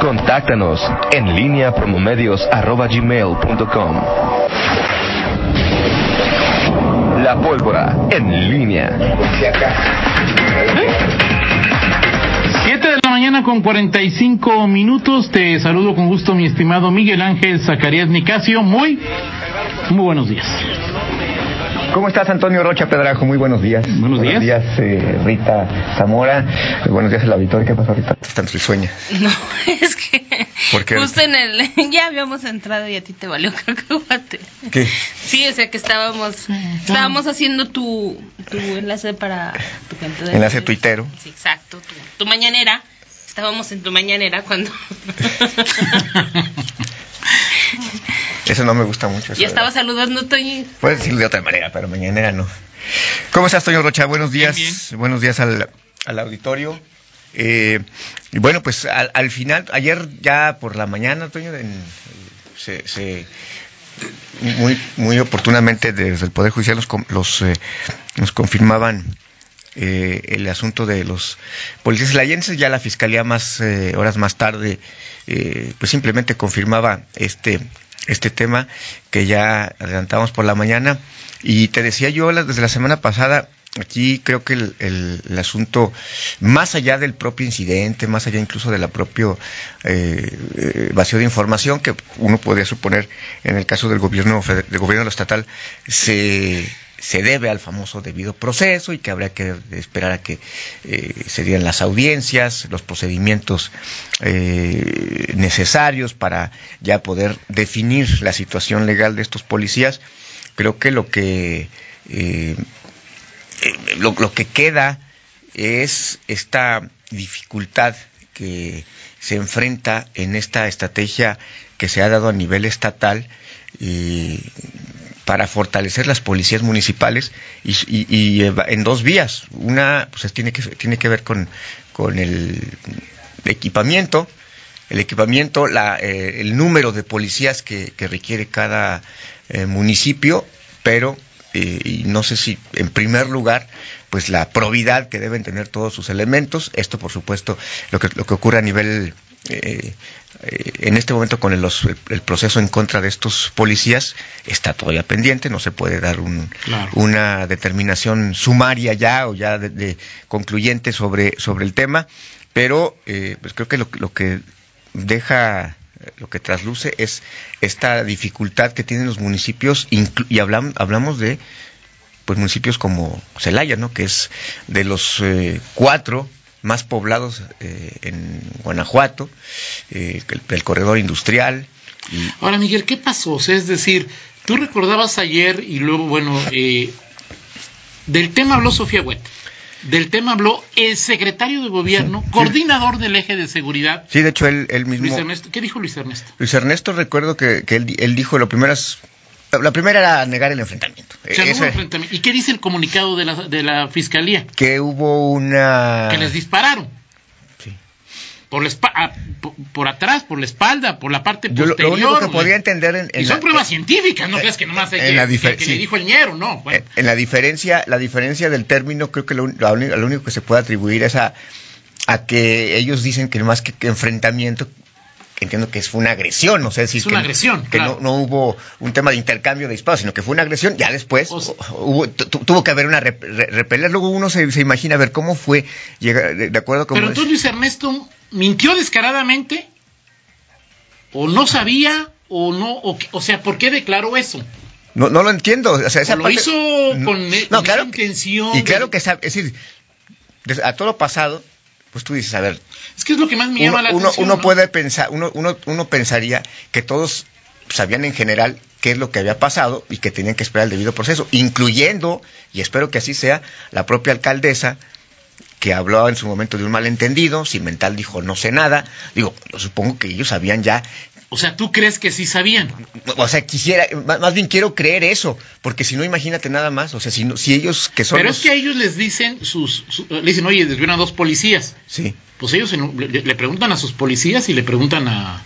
Contáctanos en línea promomedios.com. La pólvora en línea. 7 de la mañana con 45 minutos. Te saludo con gusto, mi estimado Miguel Ángel Zacarías Nicasio. Muy, muy buenos días. ¿Cómo estás, Antonio Rocha Pedrajo? Muy buenos días. Buenos días. Buenos días, eh, Rita Zamora. Buenos días al auditorio. ¿Qué pasó ahorita? Están sueño. No, es que ¿Por qué? justo en el... Ya habíamos entrado y a ti te valió cacahuate. ¿Qué? Sí, o sea que estábamos estábamos haciendo tu, tu enlace para tu cuenta de... Enlace tuitero. Sí, exacto, tu, tu mañanera. Estábamos en tu mañanera cuando... Eso no me gusta mucho. eso ya estaba saludando a Toñi. Puedes decirlo de otra manera, pero mañanera no. ¿Cómo estás, Toño Rocha? Buenos días. Bien, Buenos días al, al auditorio. Eh, y bueno, pues al, al final, ayer ya por la mañana, Toño, en- se, se- muy, muy oportunamente desde el Poder Judicial los, com- los, eh, nos confirmaban eh, el asunto de los policías layenses. Ya la Fiscalía más eh, horas más tarde, eh, pues simplemente confirmaba este este tema que ya adelantamos por la mañana. Y te decía yo la- desde la semana pasada, aquí creo que el, el- asunto, más allá del propio incidente, más allá incluso del propio eh, vacío de información que uno podría suponer en el caso del gobierno, del gobierno estatal, se se debe al famoso debido proceso y que habría que esperar a que eh, se dieran las audiencias, los procedimientos eh, necesarios para ya poder definir la situación legal de estos policías. Creo que lo que eh, eh, lo, lo que queda es esta dificultad que se enfrenta en esta estrategia que se ha dado a nivel estatal eh, para fortalecer las policías municipales y, y- y, en dos vías. Una pues tiene que tiene que ver con, con el equipamiento, el equipamiento, la, eh, el número de policías que, que requiere cada eh, municipio, pero eh, y no sé si en primer lugar pues la probidad que deben tener todos sus elementos. Esto por supuesto lo que lo que ocurre a nivel eh, eh, en este momento con el, los- el proceso en contra de estos policías está todavía pendiente. No se puede dar un, Claro. una determinación sumaria ya o ya de, de concluyente sobre sobre el tema. Pero eh, pues creo que lo, lo que deja lo que trasluce es esta dificultad que tienen los municipios y hablam- hablamos de pues municipios como Celaya, ¿no? Que es de los eh, cuatro más poblados eh, en Guanajuato, eh, el, el corredor industrial. Ahora, Miguel, ¿qué pasó? O sea, es decir, tú recordabas ayer y luego, bueno, eh, del tema habló Sofía Huet, del tema habló el secretario de gobierno, coordinador del eje de seguridad, sí, de hecho él, él mismo. Luis Ernesto. ¿Qué dijo Luis Ernesto? Luis Ernesto recuerdo que, que él, él dijo lo primero es- la primera era negar el enfrentamiento. O sea, no Eso hubo es, enfrentamiento. ¿Y qué dice el comunicado de la, de la fiscalía? que hubo una Que les dispararon. Por, la espa- ah, por, por atrás, por la espalda, por la parte Yo lo, posterior. lo único que entender en, en y son la- pruebas científicas, no creas que nomás hay que, la que- que sí. le dijo el ñero, no. Bueno, En, la diferencia, la diferencia del término, creo que lo, lo uni- lo único que se puede atribuir es a, a que ellos dicen que más que, que enfrentamiento, entiendo que es una agresión, o sea, decir Es una que, agresión, que claro. no, no hubo un tema de intercambio de disparos, sino que fue una agresión, ya después O sea- hubo, tu- tu- tuvo que haber una rep- re- repeler, luego uno se, se imagina a ver cómo fue, llegar, de, de acuerdo con... Pero entonces Luis Ernesto mintió descaradamente, o no sabía, o no, o, o sea, ¿por qué declaró eso? No, no lo entiendo. O sea, esa ¿O lo parte- hizo con, No, con claro intención? Y claro de- que es decir, a todo lo pasado, pues tú dices, a ver, Es que es lo que más me uno, llama la uno- atención. uno ¿no? puede pensar, uno, uno, uno pensaría que todos sabían en general qué es lo que había pasado y que tenían que esperar el debido proceso, incluyendo, y espero que así sea, la propia alcaldesa que habló en su momento de un malentendido, Cimental dijo no sé nada, digo, supongo que ellos sabían ya O sea, ¿tú crees que sí sabían? o sea, quisiera, más bien quiero creer eso, porque si no, imagínate nada más, o sea, si, no- si ellos que son Pero los- es que a ellos les dicen, sus, su- le dicen, oye, desvieron a dos policías. Sí, Pues ellos le, le preguntan a sus policías y le preguntan a,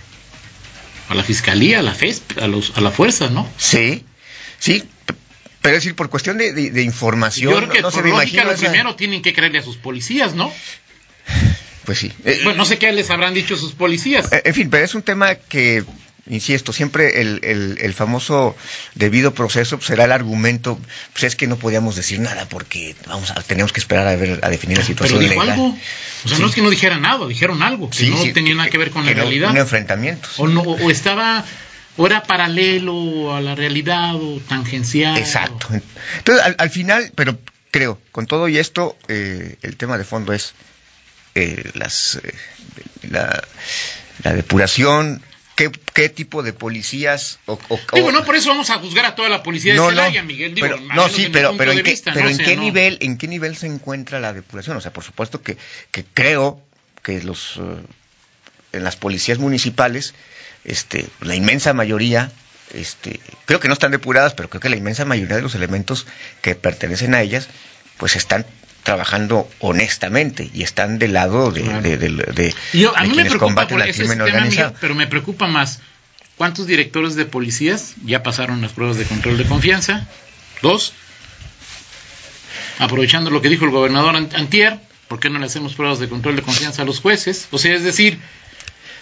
a la fiscalía, a la FESP, a, los, a la fuerza, ¿no? sí, sí, pero es decir, por cuestión de, de- de información, Yo creo que no, por lógica lo esa- primero tienen que creerle a sus policías, ¿no? Pues sí. Eh, Bueno, no sé qué les habrán dicho sus policías. Eh, En fin, pero es un tema que, insisto, siempre el, el- el famoso debido proceso pues, será el argumento, pues es que no podíamos decir nada porque vamos a, teníamos que esperar a ver a definir la Pero situación dijo legal. algo. O sea, Sí. no es que no dijera nada, dijeron algo, que Sí, no sí, tenía nada que ver con la realidad. Un enfrentamiento. O, no, o estaba, o era paralelo a la realidad, o tangencial. Exacto. Entonces, al, al final, pero creo, con todo y esto, eh, el tema de fondo es eh, las, eh, la, la depuración, qué, qué tipo de policías o, o- Digo, no por eso vamos a juzgar a toda la policía no, de no, Celaya, Miguel. Digo, pero, no, sí, pero, pero, en qué, vista, pero ¿no? en sea, qué no- nivel, en qué nivel se encuentra la depuración. O sea, por supuesto que, que creo que los, eh, en las policías municipales, este, la inmensa mayoría, este, creo que no están depuradas, pero creo que la inmensa mayoría de los elementos que pertenecen a ellas, pues están trabajando honestamente y están del lado de, Claro. de, de- de- Y yo- a mí me preocupa por ese crimen pero me preocupa más cuántos directores de policías ya pasaron las pruebas de control de confianza. Dos, aprovechando lo que dijo el gobernador Ant- Antier, ¿por qué no le hacemos pruebas de control de confianza a los jueces? O sea, es decir,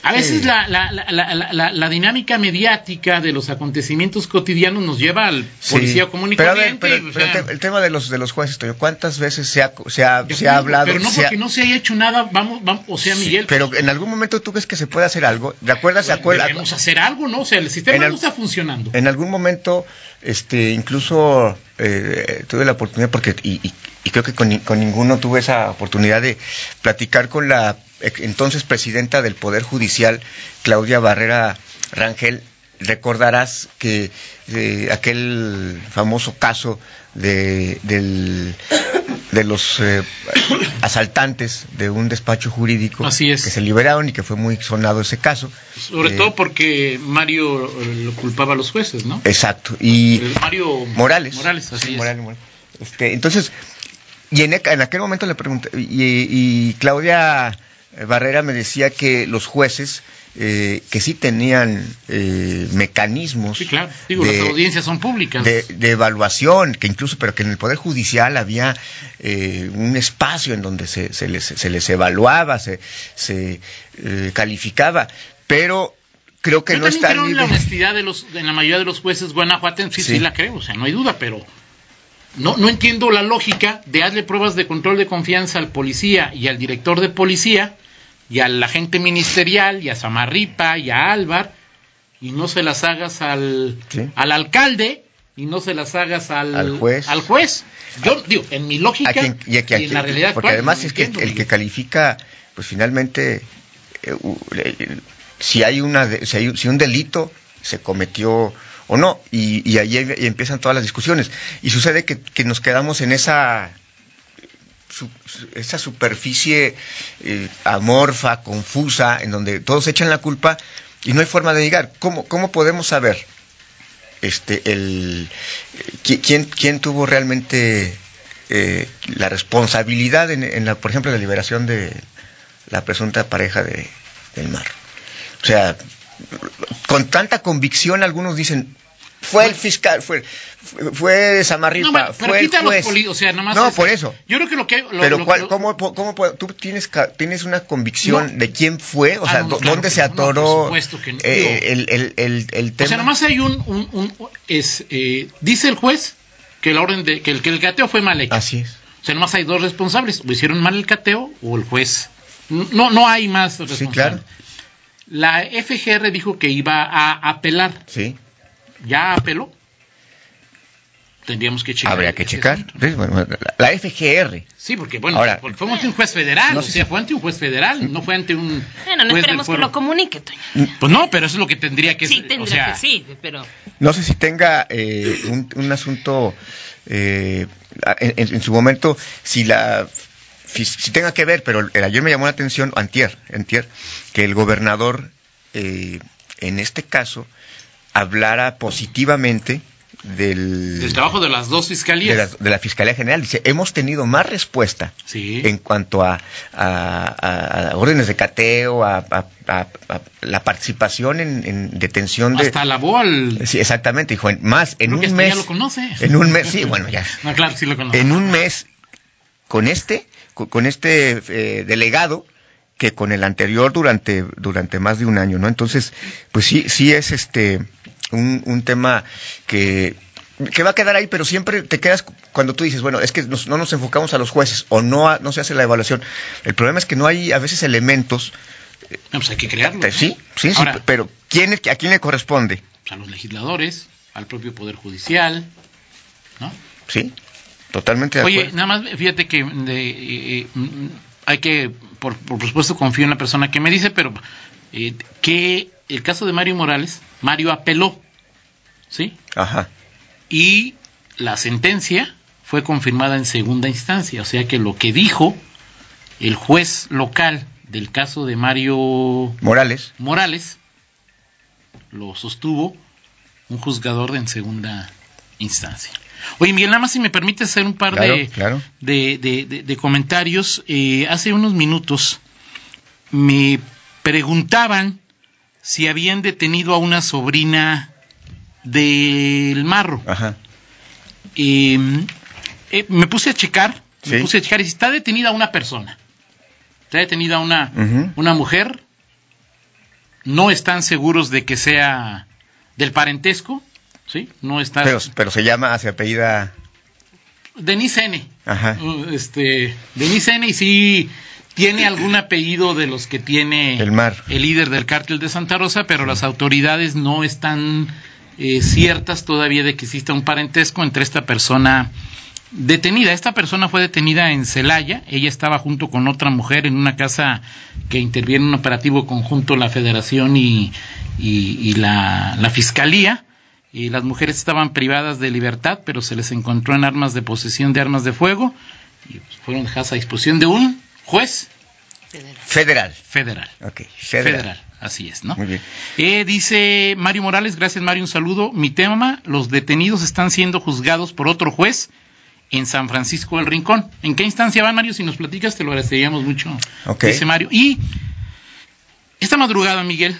a veces Sí. la, la, la, la, la- la- la dinámica mediática de los acontecimientos cotidianos nos lleva al Sí. policía común y pero a ver, corriente, pero- o pero sea, el, te- tema de los de los jueces, Toño, ¿cuántas veces se ha, se ha, se ha hablado? Pero no se ha- porque no se haya hecho nada, vamos, vamos o sea, Sí, Miguel, pero en algún momento tú ves que se puede hacer algo. ¿De acuerdo? ¿Se acuerda? debemos hacer algo, ¿no? O sea, el sistema no está funcionando. En algún momento, este, incluso eh, tuve la oportunidad, porque y, y- y creo que con, con ninguno tuve esa oportunidad de platicar con la entonces presidenta del Poder Judicial, Claudia Barrera Rangel. Recordarás que eh, aquel famoso caso de, del- de los eh, asaltantes de un despacho jurídico Así es. que se liberaron y que fue muy sonado ese caso. Sobre Eh, todo porque Mario lo culpaba a los jueces, ¿no? Exacto. Y Mario Morales. Morales, así Sí, es. Morales, Morales. Este, entonces, y en, en aquel momento le pregunté, y, y Claudia Barrera me decía que los jueces, eh, que sí tenían eh, mecanismos Sí, claro. Digo, de, las audiencias son públicas. de, de evaluación, que incluso, pero que en el Poder Judicial había eh, un espacio en donde se, se les, se les evaluaba, se, se eh, calificaba, pero creo que Yo no está creo en la honestidad de, los, de la mayoría de los jueces guanajuatenses, sí, Sí. sí la creo, o sea, no hay duda, pero no, no entiendo la lógica de darle pruebas de control de confianza al policía y al director de policía y al agente ministerial y a Samarripa y a Álvar y no se las hagas al, Sí. al alcalde y no se las hagas al, Al juez. al juez. Yo digo, en mi lógica a quien- y a en la realidad porque actual, además es que entiendo, el que califica pues finalmente eh, eh, si hay una si hay si un delito se cometió o no y, y ahí em- empiezan todas las discusiones y sucede que, que nos quedamos en esa esa superficie eh, amorfa confusa en donde todos echan la culpa y no hay forma de llegar cómo cómo podemos saber este quién quién tuvo realmente eh, la responsabilidad en, en la por ejemplo la liberación de la presunta pareja de del mar o sea con tanta convicción algunos dicen fue el fiscal fue fue, Samarripa No, pero fue el los juez poli- o sea, nomás no es- por eso Yo creo que lo que lo- pero lo- cuál- ¿cómo, cómo tú tienes tienes una convicción No. de quién fue o Ah, sea no, claro dónde se por atoró que eh, el, el, el, el tema O sea, nomás hay un, un, un- es, eh, dice el juez que la orden de que el que el cateo fue mal hecho. así es O sea, nomás hay dos responsables, o hicieron mal el cateo o el juez. No, no hay más responsables. claro. La FGR dijo que iba a apelar. sí ¿Ya apeló? Tendríamos que checar. habría que checar asunto. Sí, bueno, la, FGR Sí, porque bueno, Ahora- porque fue ante un juez federal, No o sea, fue ante un juez federal, no fue ante un Bueno, no esperemos que lo comunique, Toño. Pues no, pero eso es lo que tendría que Sí, ser, tendrá o sea, que sí, pero... No sé si tenga eh, un, un asunto eh, en, en- en su momento, si la si tenga que ver, pero ayer me llamó la atención, antier, antier que el gobernador eh, en este caso hablara positivamente del, del trabajo de las dos de, fiscalías. la, de la Fiscalía General. Dice, hemos tenido más respuesta Sí. en cuanto a, a- órdenes de cateo, a, la participación en, en detención de... Hasta alabó al Sí, exactamente, dijo, más en Creo un mes. ya lo conoce. En un mes, sí, bueno, ya. No, claro, sí lo conoce. En un mes, con este, con, con este eh, delegado, que con el anterior durante, durante más de un año, ¿no? Entonces, pues sí, sí es este un, un tema que que va a quedar ahí, pero siempre te quedas cuando tú dices, bueno, es que nos- no nos enfocamos a los jueces o no, a- no se hace la evaluación. El problema es que no hay a veces elementos, No, pues hay que crearlo. te- ¿no? sí, sí, sí, pero ¿quién, es- ¿a quién le corresponde? pues, a los legisladores, al propio Poder Judicial, ¿no? Sí, totalmente de Oye, acuerdo. nada más, fíjate que de, eh, mm, hay que, por, por supuesto, confío en la persona que me dice, pero eh, que el caso de Mario Morales, Mario apeló, ¿sí? Ajá. Y la sentencia fue confirmada en segunda instancia, o sea que lo que dijo el juez local del caso de Mario Morales. Morales lo sostuvo un juzgador de en segunda instancia. Oye, Miguel, nada más si me permite hacer un par Claro, de, claro. de, de- de- de comentarios. Eh, hace unos minutos me preguntaban si habían detenido a una sobrina del Marro. Ajá. Eh, eh, me puse a checar, me puse a checar y si está detenida una persona, está detenida una, una mujer, no están seguros de que sea del parentesco, ¿sí? No está... Pero, pero se llama, se apellida. Denise N. Ajá. Uh, Este, Denise N. y sí tiene algún apellido de los que tiene El Mar. el líder del cártel de Santa Rosa, pero las autoridades no están eh, ciertas todavía de que exista un parentesco entre esta persona detenida. Esta persona fue detenida en Celaya. Ella estaba junto con otra mujer en una casa que interviene en un operativo conjunto la Federación y, y- y la, la Fiscalía. Y las mujeres estaban privadas de libertad, pero se les encontró en armas de posesión de armas de fuego y pues, fueron dejadas a disposición de un juez Federal. federal. Ok, Federal. federal. así es, ¿no? Muy bien. Eh, dice Mario Morales, gracias Mario, un saludo. Mi tema, los detenidos están siendo juzgados por otro juez en San Francisco del Rincón. ¿En qué instancia van, Mario? Si nos platicas, te lo agradeceríamos mucho. Ok. Dice Mario. Y esta madrugada, Miguel,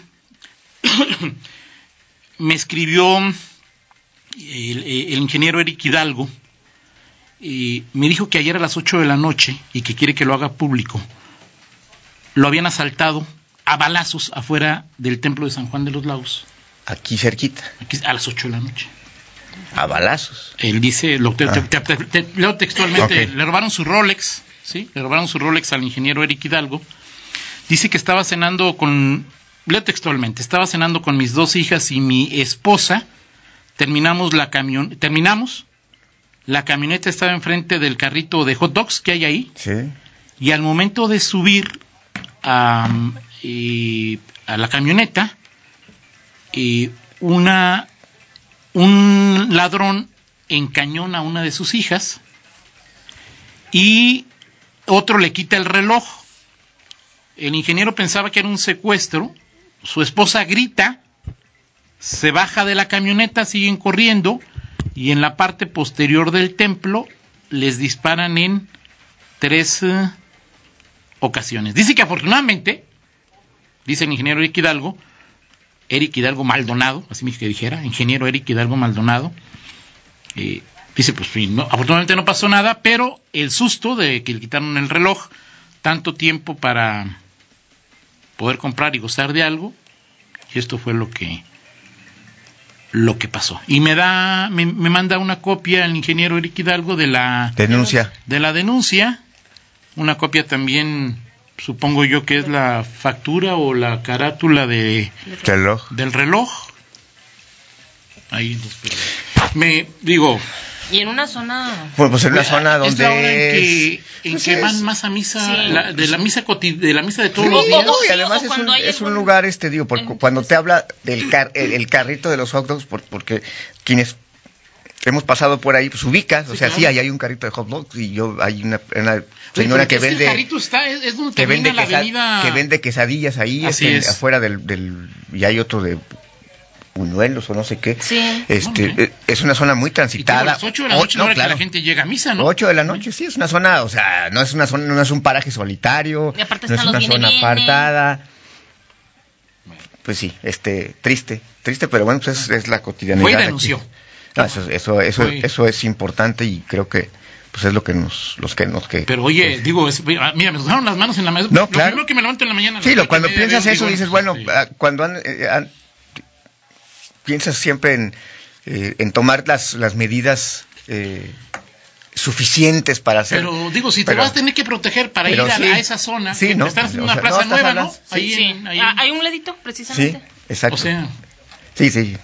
me escribió el, el ingeniero Eric Hidalgo y me dijo que ayer a las 8 de la noche y que quiere que lo haga público, lo habían asaltado a balazos afuera del templo de San Juan de los Lagos, Aquí cerquita. aquí a las 8 de la noche. A balazos. Él dice, lo, te- Ah. te- te- te- leo textualmente, le robaron su Rolex, ¿sí? Le robaron su Rolex al ingeniero Eric Hidalgo. Dice que estaba cenando con, leo textualmente, estaba cenando con mis dos hijas y mi esposa. Terminamos la camión, terminamos. La camioneta estaba enfrente del carrito de hot dogs que hay ahí. Sí. Y al momento de subir a, y a la camioneta, y una, un ladrón encañona a una de sus hijas y otro le quita el reloj. El ingeniero pensaba que era un secuestro. Su esposa grita, se baja de la camioneta, siguen corriendo y en la parte posterior del templo les disparan en tres eh, ocasiones. Dice que afortunadamente, dice el ingeniero Eric Hidalgo, Eric Hidalgo Maldonado, así me dijera, ingeniero Eric Hidalgo Maldonado, eh, dice, pues no, afortunadamente no pasó nada, pero el susto de que le quitaron el reloj, tanto tiempo para poder comprar y gozar de algo, y esto fue lo que lo que pasó. Y me da, me, me manda una copia el ingeniero Eric Hidalgo de la Denuncia. de la denuncia, una copia también, supongo yo que es la factura o la carátula de Reloj. del reloj. Ahí pero- Me digo, Y en una zona. Bueno, pues en una zona es donde la hora en que, en pues que es- van más a misa, Sí. la- de la misa de la misa de todos Sí, los días. no, y además es un, es lugar, este, digo, porque cuando te habla del car- el, el carrito de los hot dogs, por- porque quienes hemos pasado por ahí, pues ubicas, o Sí, sea, claro. sí, ahí hay un carrito de hot dogs y yo, hay una, una señora que el vende, carrito está, es, es donde que vende, termina la quesa- avenida. que vende quesadillas ahí, Así este, es. afuera del, del, y hay otro de buñuelos o no sé qué. Sí. Este, es una zona muy Y digo, a transitada. las 8 de la noche, no, que la claro. gente llega a misa, ¿no? 8 de la noche, sí, es una zona, o sea, no es una zona, no es un paraje solitario, Y aparte no es una los zona viene, viene. apartada. Pues sí, este, triste, triste, pero bueno, pues es, es la cotidianidad. Fue y aquí. denunció. No, eso, eso, eso, eso es importante y creo que pues es lo que nos, los que nos que. Pero oye, digo, es- mira, me sudaron las manos en la mesa. No, lo claro. primero que me levanto en la mañana. Sí, lo, y cuando piensas veo, eso digo, dices, bueno, sí. ah, cuando han- eh, han- piensas siempre en, eh, en tomar las, las medidas eh, suficientes para hacer. Pero digo, si te pero- vas a tener que proteger para ir a, sí. a esa zona, Sí, ¿no? haciendo O una sea, plaza no, estás nueva, ¿no? sí. Ahí, Sí, en- ahí Ah, en- hay un ladito, sí, precisamente. exacto. O sea, sí, sí.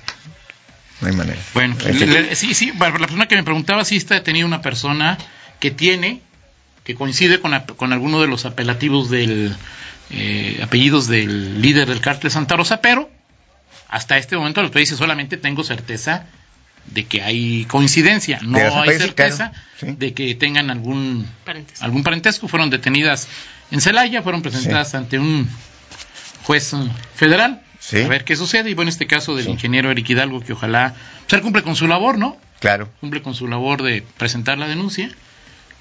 No hay manera. bueno, En fin. le- le- sí, sí, la persona que me preguntaba si está tenía una persona que tiene, que coincide con, ap- con alguno de los apelativos del, eh, apellidos del líder del cártel Santa Rosa, pero hasta este momento lo que dice solamente tengo certeza de que hay coincidencia, no hay certeza claro, sí. de que tengan algún Parentesco. algún parentesco. Fueron detenidas en Celaya, fueron presentadas ante un juez federal. Sí. A ver qué sucede. Y bueno, este caso del Sí. ingeniero Eric Hidalgo, que ojalá. O sea, cumple con su labor, ¿no? Claro. Cumple con su labor de presentar la denuncia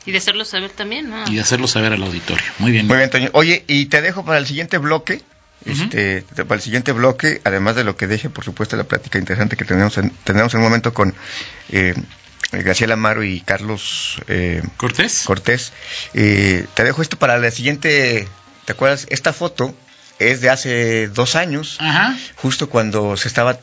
Y de hacerlo saber también, ¿no? y de hacerlo saber al auditorio. Muy bien. Muy bien, Toño. Oye, y te dejo para el siguiente bloque. Este, te- para el siguiente bloque, además de lo que deje, por supuesto, la plática interesante que tenemos en, tenemos en un momento con eh, Graciela Amaro y Carlos eh, Cortés. Cortés. Eh, te dejo esto para la siguiente. ¿Te acuerdas? Esta foto es de hace dos años, Ajá. justo cuando se estaba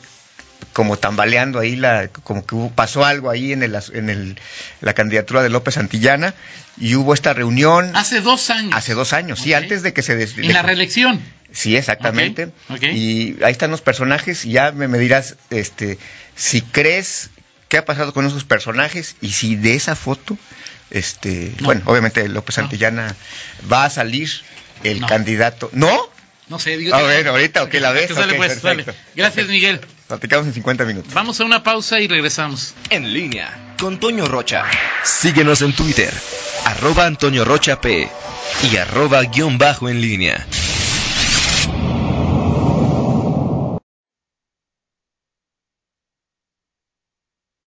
como tambaleando ahí, la, como que hubo, pasó algo ahí en, el, en el, la candidatura de López Santillana y hubo esta reunión Hace dos años. hace dos años, sí, Ok. antes de que se... des- En la reelección. Sí, exactamente. Y ahí están los personajes y ya me, me dirás este, si crees qué ha pasado con esos personajes y si de esa foto, este, No. bueno, obviamente López No. Santillana va a salir el No. candidato. ¿No? No sé, digo. A ver, ahorita, ok, la ves, Sale pues, sale. Gracias, Miguel. Platicamos en 50 minutos. Vamos a una pausa y regresamos. En línea con Toño Rocha. Síguenos en Twitter, arroba Antonio Rocha P y arroba guion bajo en línea.